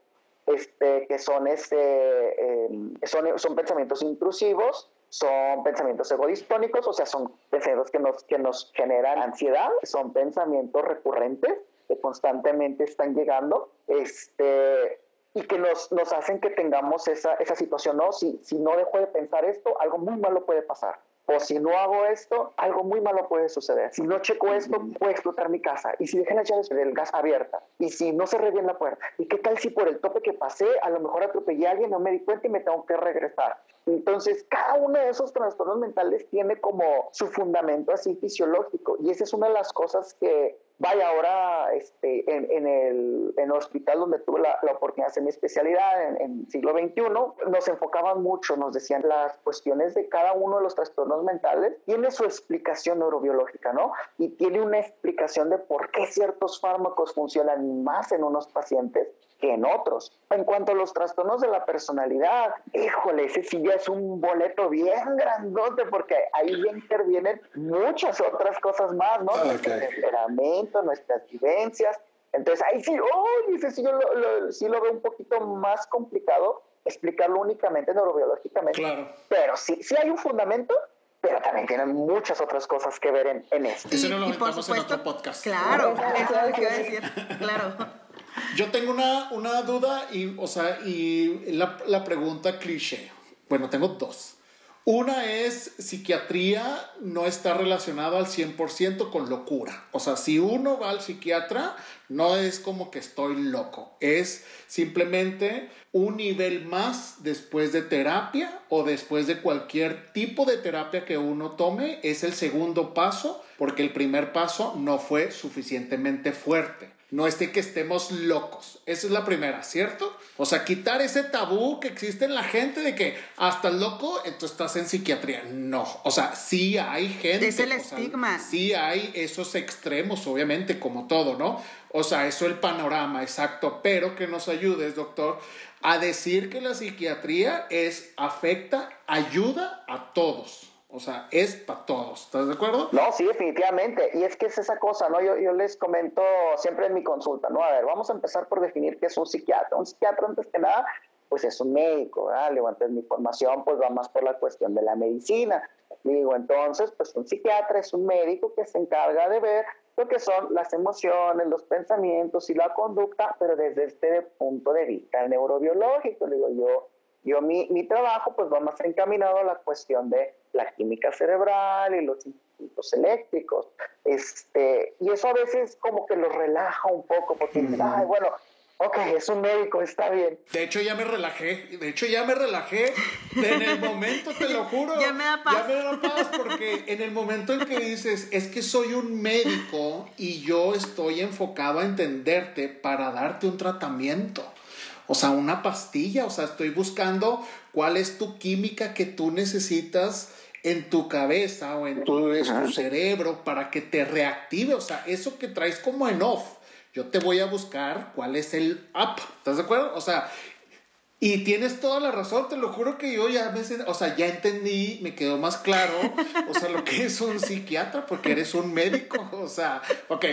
Speaker 3: Este, que son, este, eh, son, son pensamientos intrusivos, son pensamientos egodistónicos, o sea, son pensamientos que nos, que nos generan ansiedad, son pensamientos recurrentes que constantemente están llegando, este, y que nos, nos hacen que tengamos esa, esa situación, ¿no? Si, si no dejo de pensar esto, algo muy malo puede pasar. O si no hago esto, algo muy malo puede suceder. Si no checo esto, puede explotar mi casa. Y si dejé las llaves del gas abierta. Y si no cerré bien la puerta. ¿Y qué tal si por el tope que pasé, a lo mejor atropellé a alguien, no me di cuenta y me tengo que regresar? Entonces, cada uno de esos trastornos mentales tiene como su fundamento así fisiológico. Y esa es una de las cosas que vaya, ahora este, en, el, en, el, hospital donde tuve la, la oportunidad de hacer mi especialidad en, en siglo XXI, nos enfocaban mucho, nos decían las cuestiones de cada uno de los trastornos mentales, tiene su explicación neurobiológica, ¿no? Y tiene una explicación de por qué ciertos fármacos funcionan más en unos pacientes que en otros. En cuanto a los trastornos de la personalidad, híjole, ese sí ya es un boleto bien grandote porque ahí ya intervienen muchas otras cosas más, ¿no? Okay. Nuestro temperamento, nuestras vivencias. Entonces ahí sí, oh, ese sí yo lo, lo, sí lo veo un poquito más complicado explicarlo únicamente neurobiológicamente.
Speaker 2: Claro.
Speaker 3: Pero sí, sí hay un fundamento, pero también tienen muchas otras cosas que ver en, en esto.
Speaker 2: Eso no lo metamos en otro podcast.
Speaker 1: Claro, eso es lo que iba a decir. Claro.
Speaker 2: Yo tengo una, una duda y, o sea, y la, la pregunta cliché. Bueno, tengo dos. Una es psiquiatría no está relacionado al 100% con locura. O sea, si uno va al psiquiatra, no es como que estoy loco. Es simplemente un nivel más después de terapia o después de cualquier tipo de terapia que uno tome. Es el segundo paso porque el primer paso no fue suficientemente fuerte. No es de que estemos locos. Esa es la primera, ¿cierto? O sea, quitar ese tabú que existe en la gente de que hasta loco, entonces estás en psiquiatría. No. O sea, sí hay gente.
Speaker 1: Es el
Speaker 2: sea,
Speaker 1: estigma.
Speaker 2: sí hay esos extremos, obviamente, como todo, ¿no? O sea, eso el panorama, exacto. Pero que nos ayudes, doctor, a decir que la psiquiatría es, afecta, ayuda a todos. O sea, es para todos. ¿Estás de acuerdo?
Speaker 3: No, sí, definitivamente. Y es que es esa cosa, ¿no? Yo, les comento siempre en mi consulta, ¿no? A ver, vamos a empezar por definir qué es un psiquiatra. Un psiquiatra, antes que nada, pues es un médico, ¿verdad? Digo, entonces mi formación pues va más por la cuestión de la medicina. Digo, entonces, pues un psiquiatra es un médico que se encarga de ver lo que son las emociones, los pensamientos y la conducta, pero desde este punto de vista neurobiológico. Digo, yo, yo mi, mi trabajo pues va más encaminado a la cuestión de la química cerebral y los impulsos eléctricos. Este, y eso a veces como que los relaja un poco, porque uh -huh. ay, bueno, ok, es un médico, está bien.
Speaker 2: De hecho, ya me relajé. De hecho, ya me relajé. En el momento, te lo juro.
Speaker 1: ya me da paz.
Speaker 2: Ya me da paz porque en el momento en que dices, es que soy un médico y yo estoy enfocado a entenderte para darte un tratamiento. O sea, una pastilla. O sea, estoy buscando cuál es tu química que tú necesitas en tu cabeza o en tu, en tu cerebro para que te reactive. O sea, eso que traes como en off yo te voy a buscar cuál es el up. ¿Estás de acuerdo? O sea, y tienes toda la razón, te lo juro que yo ya me, o sea, ya entendí, me quedó más claro, o sea, lo que es un psiquiatra, porque eres un médico, o sea, ok.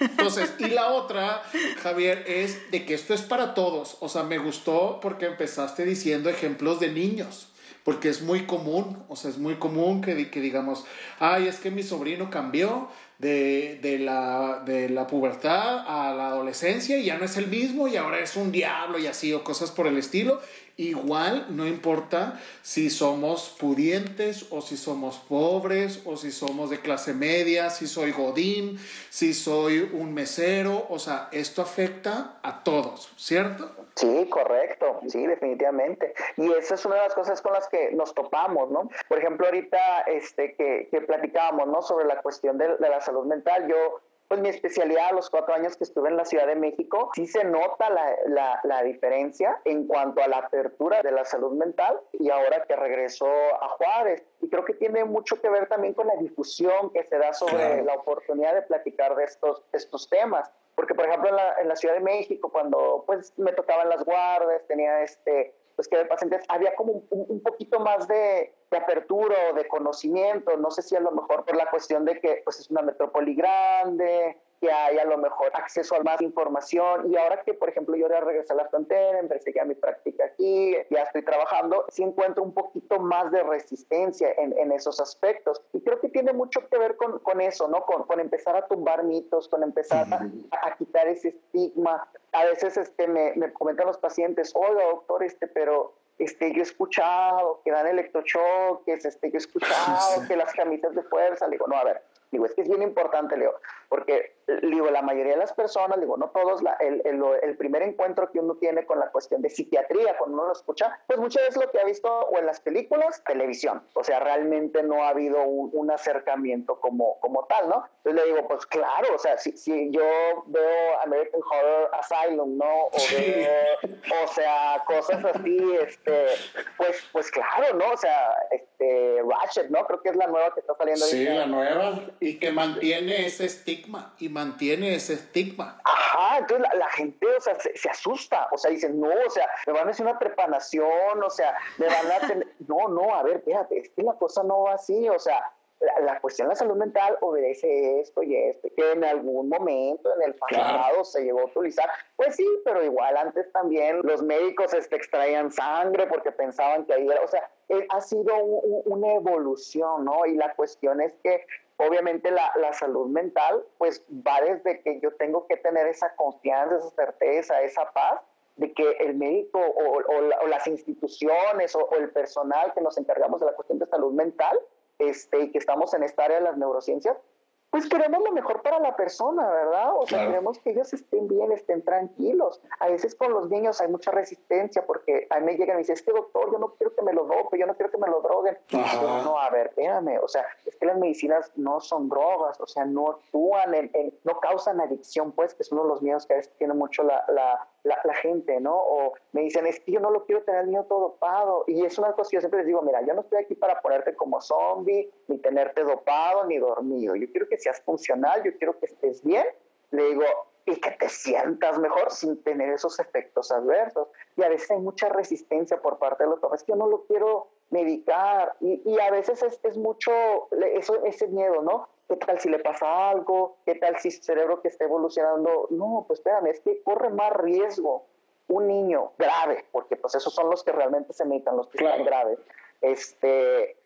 Speaker 2: Entonces, y la otra, Javier, es de que esto es para todos, o sea, me gustó porque empezaste diciendo ejemplos de niños porque es muy común, o sea, es muy común que, que digamos, ay, es que mi sobrino cambió de, de, la, de la pubertad a la adolescencia y ya no es el mismo y ahora es un diablo y así, o cosas por el estilo. Igual no importa si somos pudientes o si somos pobres o si somos de clase media, si soy godín, si soy un mesero, o sea, esto afecta a todos, ¿cierto?
Speaker 3: Sí, correcto, sí, definitivamente. Y esa es una de las cosas con las que nos topamos, ¿no? Por ejemplo, ahorita este, que, que platicábamos, ¿no? Sobre la cuestión de, de la salud mental, yo pues mi especialidad a los cuatro años que estuve en la Ciudad de México, sí se nota la, la, la, diferencia en cuanto a la apertura de la salud mental y ahora que regresó a Juárez. Y creo que tiene mucho que ver también con la difusión que se da sobre claro. la oportunidad de platicar de estos, estos temas. Porque, por ejemplo, en la, en la Ciudad de México, cuando pues me tocaban las guardias, tenía este pues que de pacientes había como un, un poquito más de, de, apertura o de conocimiento, no sé si a lo mejor por la cuestión de que pues es una metrópoli grande, que hay a lo mejor acceso a más información. Y ahora que por ejemplo yo ya regresé a la frontera, empecé ya mi práctica aquí, ya estoy trabajando, sí encuentro un poquito más de resistencia en, en esos aspectos. Y creo que tiene mucho que ver con, con eso, ¿no? Con, con, empezar a tumbar mitos, con empezar a, a quitar ese estigma. A veces este, me, me comentan los pacientes, oiga doctor, este, pero este, yo he escuchado que dan electrochoques, este, yo he escuchado que las camisas de fuerza, le digo, no, a ver, digo, es que es bien importante, Leo, porque digo, la mayoría de las personas, digo, no todos, la, el, el, el, primer encuentro que uno tiene con la cuestión de psiquiatría, cuando uno lo escucha, pues muchas veces lo que ha visto o en las películas, televisión, o sea, realmente no ha habido un, un acercamiento como, como tal, ¿no? Entonces le digo, pues claro, o sea, si, si yo veo American Horror Asylum, ¿no? O, o sea, cosas así, este, pues, pues claro, ¿no? O sea, este, Ratchet, ¿no? Creo que es la nueva que está saliendo
Speaker 2: Sí, la nueva. Y que mantiene ese estigma. Y mantiene ese estigma.
Speaker 3: Ajá, entonces la, la gente, o sea, se, se, asusta, o sea, dicen, no, o sea, me van a hacer una trepanación, o sea, me van a tener, no, no, a ver, espérate, es que la cosa no va así, o sea, la, la, cuestión de la salud mental obedece esto y esto, que en algún momento en el pasado claro. se llegó a utilizar. Pues sí, pero igual antes también los médicos este, extraían sangre porque pensaban que ahí era, o sea, eh, ha sido un, una evolución, ¿no? Y la cuestión es que obviamente la, la, salud mental pues va desde que yo tengo que tener esa confianza, esa certeza, esa paz de que el médico o, las instituciones o, o, el personal que nos encargamos de la cuestión de salud mental este, y que estamos en esta área de las neurociencias, pues queremos lo mejor para la persona, ¿verdad? O sea, claro. queremos que ellos estén bien, estén tranquilos. A veces con los niños hay mucha resistencia porque a mí me llegan y me dicen, es que doctor, yo no quiero que me lo dope, yo no quiero que me lo droguen. Pero no, a ver, espérame, o sea, es que las medicinas no son drogas, o sea, no actúan, en, en, no causan adicción, pues, que es uno de los miedos que a veces tiene mucho la, la, la, gente, ¿no? O me dicen, es que yo no lo quiero tener niño todo dopado. Y es una cosa que yo siempre les digo, mira, yo no estoy aquí para ponerte como zombie, ni tenerte dopado, ni dormido. Yo quiero que seas funcional, yo quiero que estés bien. Le digo, y que te sientas mejor sin tener esos efectos adversos. Y a veces hay mucha resistencia por parte de los papás, yo no lo quiero medicar. Y, y a veces es, es mucho eso, ese miedo, ¿no? ¿Qué tal si le pasa algo? ¿Qué tal si su cerebro que está evolucionando? No, pues espérame, es que corre más riesgo un niño grave, porque pues esos son los que realmente se medican, los que claro. están graves. Este,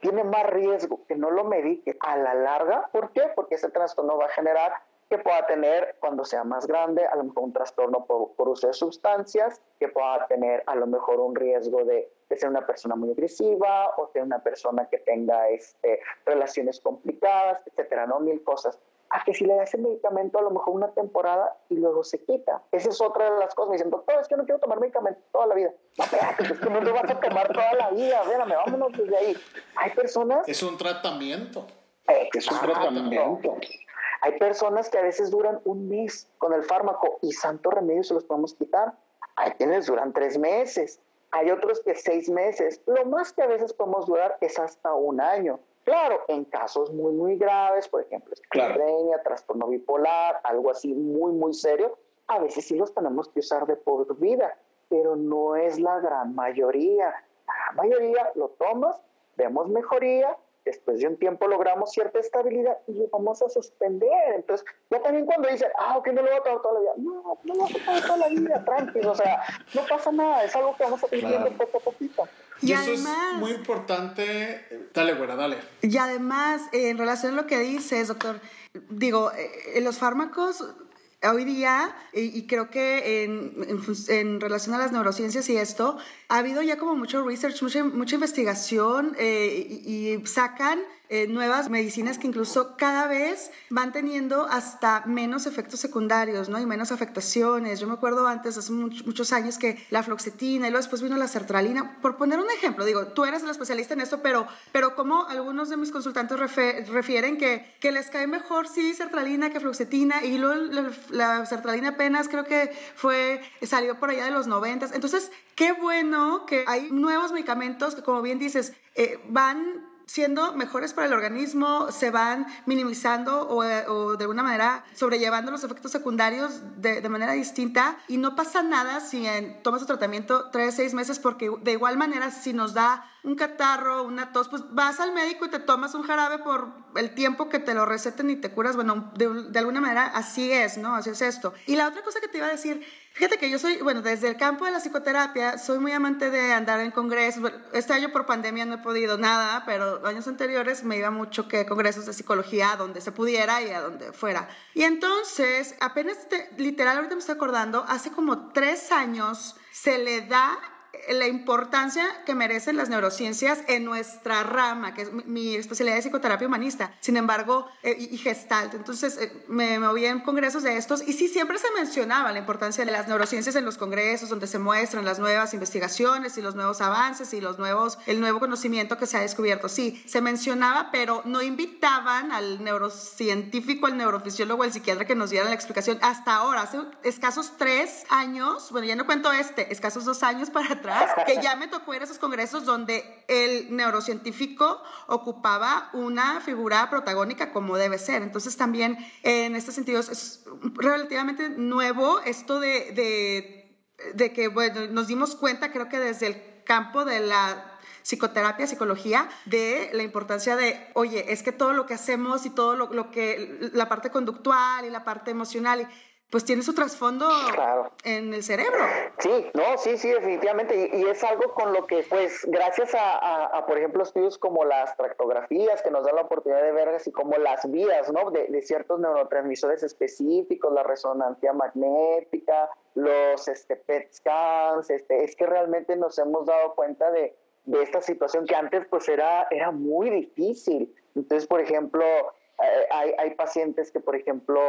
Speaker 3: tiene más riesgo que no lo medique a la larga. ¿Por qué? Porque ese trastorno va a generar que pueda tener cuando sea más grande, a lo mejor un trastorno por, por uso de sustancias, que pueda tener a lo mejor un riesgo de, de, ser una persona muy agresiva o ser una persona que tenga este, relaciones complicadas, etcétera, ¿no? Mil cosas. A que si le das el medicamento a lo mejor una temporada y luego se quita. Esa es otra de las cosas. Me dicen, doctor, es que no quiero tomar medicamento toda la vida. No, espérate, es que no lo vas a tomar toda la vida. Espérame, vámonos desde ahí. Hay personas...
Speaker 2: Es un tratamiento.
Speaker 3: Exacto. Es un tratamiento. Hay personas que a veces duran un mes con el fármaco y santo remedio se los podemos quitar. Hay quienes duran tres meses. Hay otros que seis meses. Lo más que a veces podemos durar es hasta un año. Claro, en casos muy, muy graves, por ejemplo, esquizofrenia, claro. trastorno bipolar, algo así muy, muy serio, a veces sí los tenemos que usar de por vida, pero no es la gran mayoría. La gran mayoría lo tomas, vemos mejoría, después de un tiempo logramos cierta estabilidad y lo vamos a suspender. Entonces, ya también cuando dicen, ah, ok, no lo voy a tomar toda la vida. No, no lo voy a toda la vida, tranquilo. O sea, no pasa nada, es algo que vamos a ir viendo claro. poco a poquito.
Speaker 2: Y, y eso además, es muy importante. Dale, güera, dale.
Speaker 1: Y además, eh, en relación a lo que dices, doctor, digo, eh, los fármacos hoy día, y, creo que en, en, relación a las neurociencias y esto, ha habido ya como mucho research, mucha, mucha investigación eh, y, sacan eh, nuevas medicinas que incluso cada vez van teniendo hasta menos efectos secundarios, ¿no? Y menos afectaciones. Yo me acuerdo antes, hace muchos años, que la floxetina y luego después vino la sertralina. Por poner un ejemplo, digo, tú eres el especialista en esto, pero, pero como algunos de mis consultantes refieren que, que les cae mejor, sí, sertralina que floxetina, y luego la, la sertralina apenas creo que fue, salió por allá de los 90. Entonces, qué bueno que hay nuevos medicamentos que, como bien dices, eh, van siendo mejores para el organismo, se van minimizando o, de alguna manera sobrellevando los efectos secundarios de, manera distinta y no pasa nada si tomas tu tratamiento tres, seis meses porque de igual manera si nos da un catarro, una tos, pues vas al médico y te tomas un jarabe por el tiempo que te lo receten y te curas. Bueno, de, de alguna manera así es, ¿no? Así es esto. Y la otra cosa que te iba a decir Fíjate que yo soy, bueno, desde el campo de la psicoterapia, soy muy amante de andar en congresos. Este año por pandemia no he podido nada, pero años anteriores me iba mucho que congresos de psicología, donde se pudiera y a donde fuera. Y entonces, apenas, literal, ahorita me estoy acordando, hace como tres años se le da la importancia que merecen las neurociencias en nuestra rama, que es mi, especialidad de psicoterapia humanista, sin embargo, eh, y, gestalt. Entonces, eh, me moví en congresos de estos y sí, siempre se mencionaba la importancia de las neurociencias en los congresos, donde se muestran las nuevas investigaciones y los nuevos avances y los nuevos, el nuevo conocimiento que se ha descubierto. Sí, se mencionaba, pero no invitaban al neurocientífico, al neurofisiólogo, al psiquiatra que nos dieran la explicación. Hasta ahora, hace escasos tres años, bueno, ya no cuento este, escasos dos años para que ya me tocó ir a esos congresos donde el neurocientífico ocupaba una figura protagónica como debe ser. Entonces también en este sentido es relativamente nuevo esto de, de, de que, bueno, nos dimos cuenta, creo que desde el campo de la psicoterapia, psicología, de la importancia de, oye, es que todo lo que hacemos y todo lo, lo que, la parte conductual y la parte emocional, pues tiene su trasfondo en el cerebro.
Speaker 3: Sí, no, sí, sí, definitivamente. Y, es algo con lo que, pues, gracias a, por ejemplo, estudios como las tractografías, que nos dan la oportunidad de ver así como las vías, ¿no? De, de ciertos neurotransmisores específicos, la resonancia magnética, los este, PET scans, este, es que realmente nos hemos dado cuenta de, de esta situación que antes, pues, era, era muy difícil. Entonces, por ejemplo, eh, hay, hay pacientes que, por ejemplo,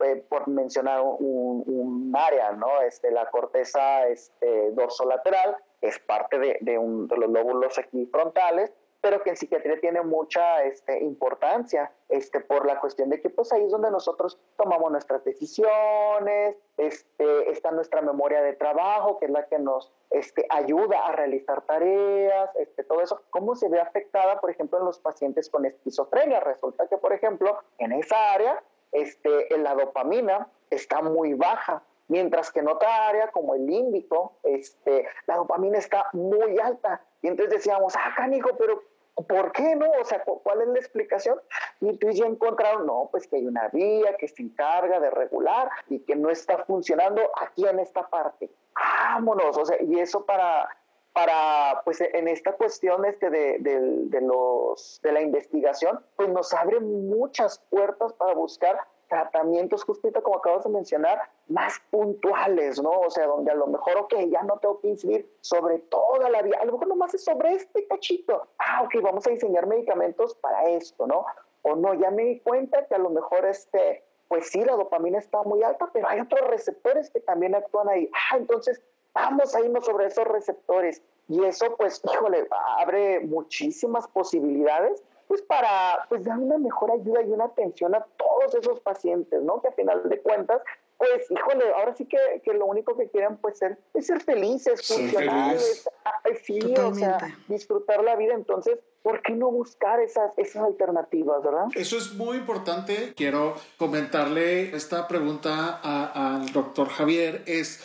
Speaker 3: eh, por mencionar un, área, ¿no? Este, la corteza este, dorsolateral es parte de, de, un, de los lóbulos aquí frontales, pero que en psiquiatría tiene mucha este, importancia este, por la cuestión de que pues ahí es donde nosotros tomamos nuestras decisiones, este, está nuestra memoria de trabajo, que es la que nos este, ayuda a realizar tareas, este, todo eso, cómo se ve afectada, por ejemplo, en los pacientes con esquizofrenia. Resulta que, por ejemplo, en esa área este, la dopamina está muy baja, mientras que en otra área como el límbico, este, la dopamina está muy alta. Y entonces decíamos, ah, canijo, pero ¿por qué no? O sea, ¿cuál es la explicación? Y tú ya encontraron, no, pues que hay una vía que se encarga de regular y que no está funcionando aquí en esta parte. Vámonos, o sea, y eso para para, pues en esta cuestión este de, de, los, de la investigación, pues nos abre muchas puertas para buscar tratamientos, justito como acabas de mencionar, más puntuales, ¿no? O sea, donde a lo mejor, ok, ya no tengo que incidir sobre toda la vida, a lo mejor nomás es sobre este cachito. Ah, ok, vamos a diseñar medicamentos para esto, ¿no? O no, ya me di cuenta que a lo mejor este, pues sí, la dopamina está muy alta, pero hay otros receptores que también actúan ahí. Ah, entonces vamos a irnos sobre esos receptores. Y eso, pues, híjole, abre muchísimas posibilidades, pues, para, pues, dar una mejor ayuda y una atención a todos esos pacientes, ¿no? Que a final de cuentas, pues, híjole, ahora sí que, que lo único que quieren, pues, ser, es ser felices, funcionales, sí, o sea, disfrutar la vida. Entonces, ¿por qué no buscar esas, esas alternativas, verdad?
Speaker 2: Eso es muy importante. Quiero comentarle esta pregunta al doctor Javier, es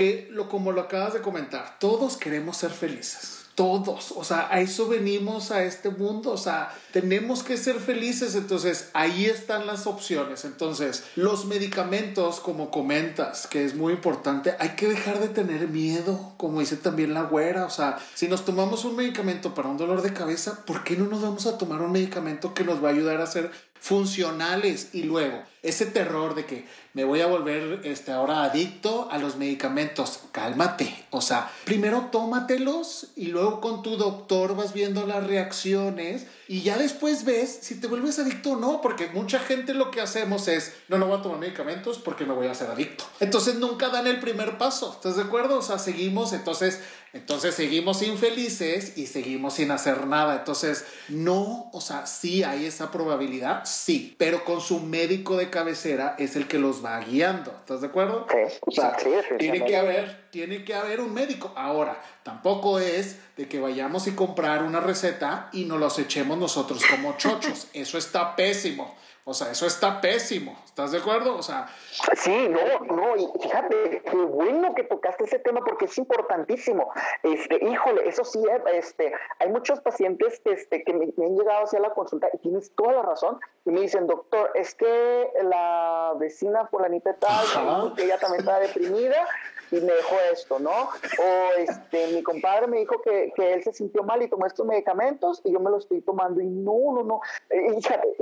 Speaker 2: que lo, como lo acabas de comentar, todos queremos ser felices. Todos, o sea, a eso venimos a este mundo, o sea, tenemos que ser felices, entonces ahí están las opciones. Entonces, los medicamentos, como comentas, que es muy importante, hay que dejar de tener miedo, como dice también la güera, o sea, si nos tomamos un medicamento para un dolor de cabeza, ¿por qué no nos vamos a tomar un medicamento que nos va a ayudar a ser funcionales y luego ese terror de que me voy a volver este, ahora adicto a los medicamentos. Cálmate. O sea, primero tómatelos y luego con tu doctor vas viendo las reacciones y ya después ves si te vuelves adicto o no, porque mucha gente lo que hacemos es, no, no voy a tomar medicamentos porque me voy a hacer adicto. Entonces nunca dan el primer paso. ¿Estás de acuerdo? O sea, seguimos, entonces entonces seguimos infelices y seguimos sin hacer nada. Entonces, no, o sea, sí hay esa probabilidad, sí, pero con su médico de cabecera es el que los va guiando. ¿Estás de acuerdo?
Speaker 3: Sí, o sea, sí,
Speaker 2: tiene que haber, tiene que haber un médico. Ahora, tampoco es de que vayamos y comprar una receta y nos los echemos nosotros como chochos. Eso está pésimo. O sea, eso está pésimo. ¿Estás de acuerdo? O sea.
Speaker 3: Sí, no, no, y fíjate, qué bueno que tocaste ese tema porque es importantísimo. Este, híjole, eso sí, eh, este, hay muchos pacientes que, este, que me, han llegado hacia la consulta y tienes toda la razón y me dicen, doctor, es que la vecina fulanita tal, que ella también está deprimida y me dejó esto, ¿no? O este, mi compadre me dijo que, que él se sintió mal y tomó estos medicamentos y yo me los estoy tomando y no, no, no. Eh,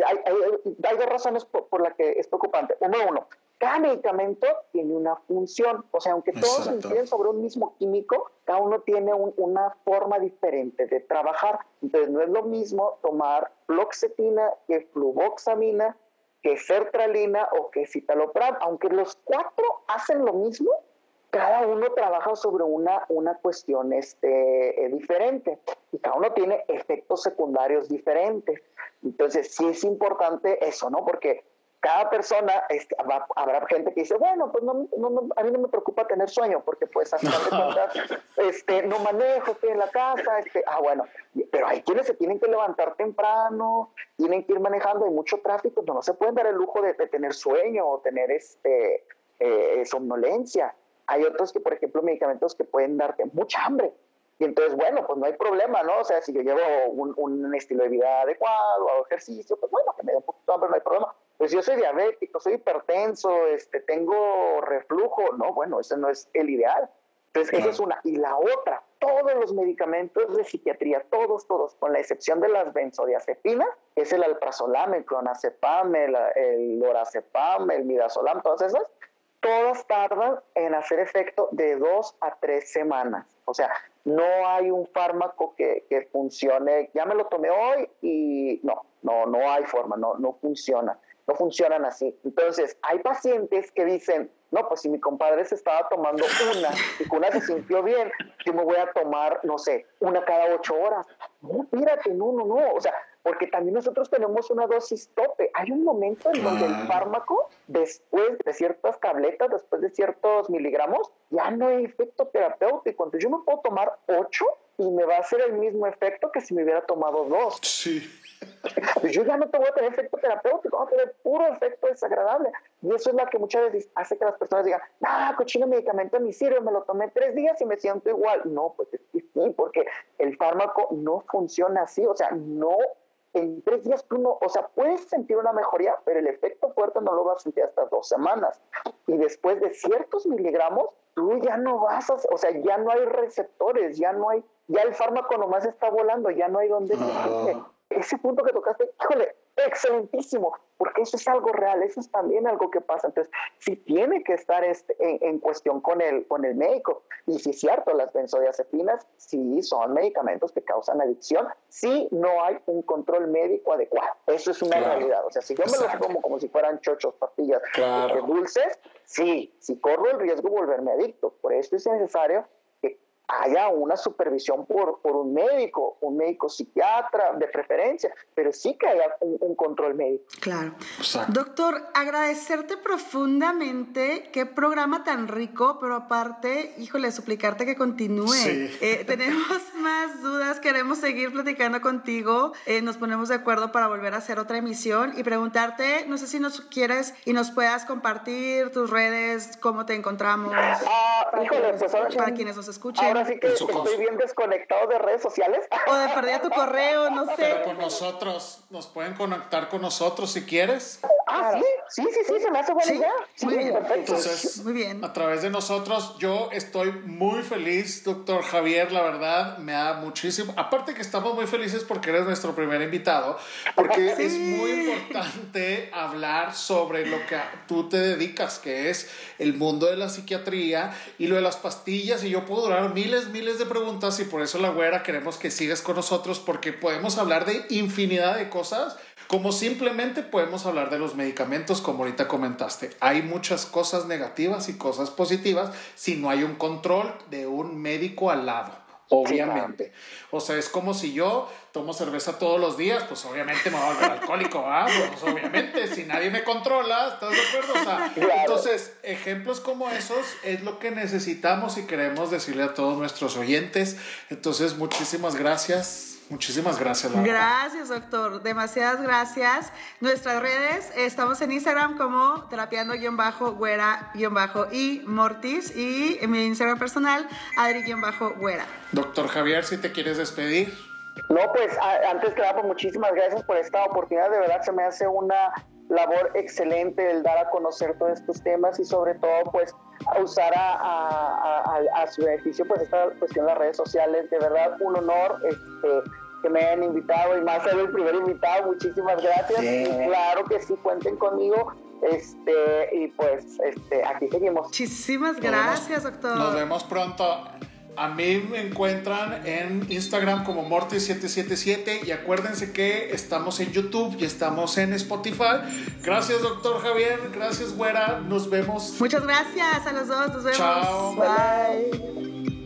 Speaker 3: hay, hay, hay, dos razones por, por las que es preocupante. Uno, uno, cada medicamento tiene una función, o sea, aunque todos inciden sobre un mismo químico, cada uno tiene una forma diferente de trabajar. Entonces, no es lo mismo tomar fluoxetina que fluvoxamina, que sertralina o que citalopram, aunque los cuatro hacen lo mismo, cada uno trabaja sobre una, una cuestión este, eh, diferente y cada uno tiene efectos secundarios diferentes. Entonces, sí es importante eso, ¿no? Porque cada persona, este, habrá gente que dice, bueno, pues no, no, a mí no me preocupa tener sueño, porque pues a final de cuentas, este, no manejo, estoy en la casa, este, ah, bueno, pero hay quienes se tienen que levantar temprano, tienen que ir manejando, hay mucho tráfico, no, no se pueden dar el lujo de, tener sueño o tener este, eh, somnolencia. Hay otros que, por ejemplo, medicamentos que pueden darte mucha hambre. Y entonces, bueno, pues no hay problema, ¿no? O sea, si yo llevo un, un estilo de vida adecuado, hago ejercicio, pues bueno, que me dé un poquito de hambre, no hay problema. Pues yo soy diabético, soy hipertenso, este, tengo reflujo. No, bueno, ese no es el ideal. Entonces, esa es una. Y la otra, todos los medicamentos de psiquiatría, todos, todos, con la excepción de las benzodiazepinas, es el alprazolam, el clonazepam, el, el lorazepam, el midazolam, todas esas, todas tardan en hacer efecto de dos a tres semanas. O sea, no hay un fármaco que, que, funcione, ya me lo tomé hoy y no, no, no hay forma, no, no funciona, no funcionan así. Entonces, hay pacientes que dicen, no, pues si mi compadre se estaba tomando una y con una se sintió bien, yo me voy a tomar, no sé, una cada ocho horas. No, mírate, no, no, no. O sea, porque también nosotros tenemos una dosis tope. Hay un momento en donde el fármaco, después de ciertas tabletas, después de ciertos miligramos, ya no hay efecto terapéutico. Entonces yo me puedo tomar ocho y me va a hacer el mismo efecto que si me hubiera tomado dos.
Speaker 2: Sí.
Speaker 3: Pues yo ya no te voy a tener efecto terapéutico, voy a tener puro efecto desagradable. Y eso es lo que muchas veces hace que las personas digan, ah, cochino medicamento ni sirve, me lo tomé tres días y me siento igual. No, pues sí, porque el fármaco no funciona así, o sea, no en tres días tú no, o sea, puedes sentir una mejoría, pero el efecto fuerte no lo vas a sentir hasta dos semanas. Y después de ciertos miligramos, tú ya no vas a, o sea, ya no hay receptores, ya no hay, ya el fármaco nomás está volando, ya no hay donde ese punto que tocaste, híjole, excelentísimo, porque eso es algo real, eso es también algo que pasa. Entonces, sí tiene que estar este, en, cuestión con el, con el médico. Y si es cierto, las benzodiazepinas sí son medicamentos que causan adicción, sí no hay un control médico adecuado. Eso es una realidad. O sea, si yo me los como como si fueran chochos, pastillas eh, dulces, sí, sí corro el riesgo de volverme adicto. Por eso es necesario haya una supervisión por, por un médico, un médico psiquiatra de preferencia, pero sí que haya un, control médico.
Speaker 1: Claro. Doctor, agradecerte profundamente, qué programa tan rico, pero aparte, híjole, suplicarte que continúe. Eh, tenemos más dudas, queremos seguir platicando contigo, eh, nos ponemos de acuerdo para volver a hacer otra emisión y preguntarte, no sé si nos quieres y nos puedas compartir tus redes, cómo te encontramos.
Speaker 3: Ah, híjole, pues
Speaker 1: para quienes nos escuchen
Speaker 3: así que estoy bien desconectado de redes sociales.
Speaker 1: O de perder tu correo, no sé.
Speaker 2: Pero con nosotros, nos pueden conectar con nosotros si quieres.
Speaker 3: Ah, sí, sí, sí, sí, se me hace buena idea.
Speaker 1: muy bien,
Speaker 3: perfecto.
Speaker 2: Entonces, muy bien. A través de nosotros, yo estoy muy feliz, doctor Javier, la verdad, me da muchísimo. Aparte que estamos muy felices porque eres nuestro primer invitado, porque es muy importante hablar sobre lo que tú te dedicas, que es el mundo de la psiquiatría y lo de las pastillas. Y yo puedo durar miles, miles de preguntas y por eso la güera queremos que sigas con nosotros porque podemos hablar de infinidad de cosas como simplemente podemos hablar de los medicamentos, como ahorita comentaste. Hay muchas cosas negativas y cosas positivas si no hay un control de un médico al lado. Obviamente. O sea, es como si yo tomo cerveza todos los días, pues obviamente me voy a volver alcohólico, ¿ah? Pues obviamente, si nadie me controla, ¿estás de acuerdo? O sea, entonces, ejemplos como esos es lo que necesitamos y queremos decirle a todos nuestros oyentes. Entonces, muchísimas gracias. Muchísimas gracias.
Speaker 1: Gracias, doctor. Demasiadas gracias. Nuestras redes, estamos en Instagram como terapiando-güera-y Mortis y en mi Instagram personal, Adri-güera.
Speaker 2: Doctor Javier, si te quieres despedir.
Speaker 3: No, pues antes que nada, pues muchísimas gracias por esta oportunidad. De verdad se me hace una labor excelente el dar a conocer todos estos temas y sobre todo pues usar a, a, su beneficio pues esta cuestión de las redes sociales. De verdad un honor este, que me hayan invitado y más ser el primer invitado. Muchísimas gracias. claro que sí, cuenten conmigo. Este, y pues este, aquí seguimos.
Speaker 1: Muchísimas gracias, doctor.
Speaker 2: Nos vemos pronto. A mí me encuentran en Instagram como Morty777 y acuérdense que estamos en YouTube y estamos en Spotify. Gracias, doctor Javier. Gracias, güera. Nos vemos.
Speaker 1: Muchas gracias a los dos. Nos vemos.
Speaker 2: Chao.
Speaker 3: Bye.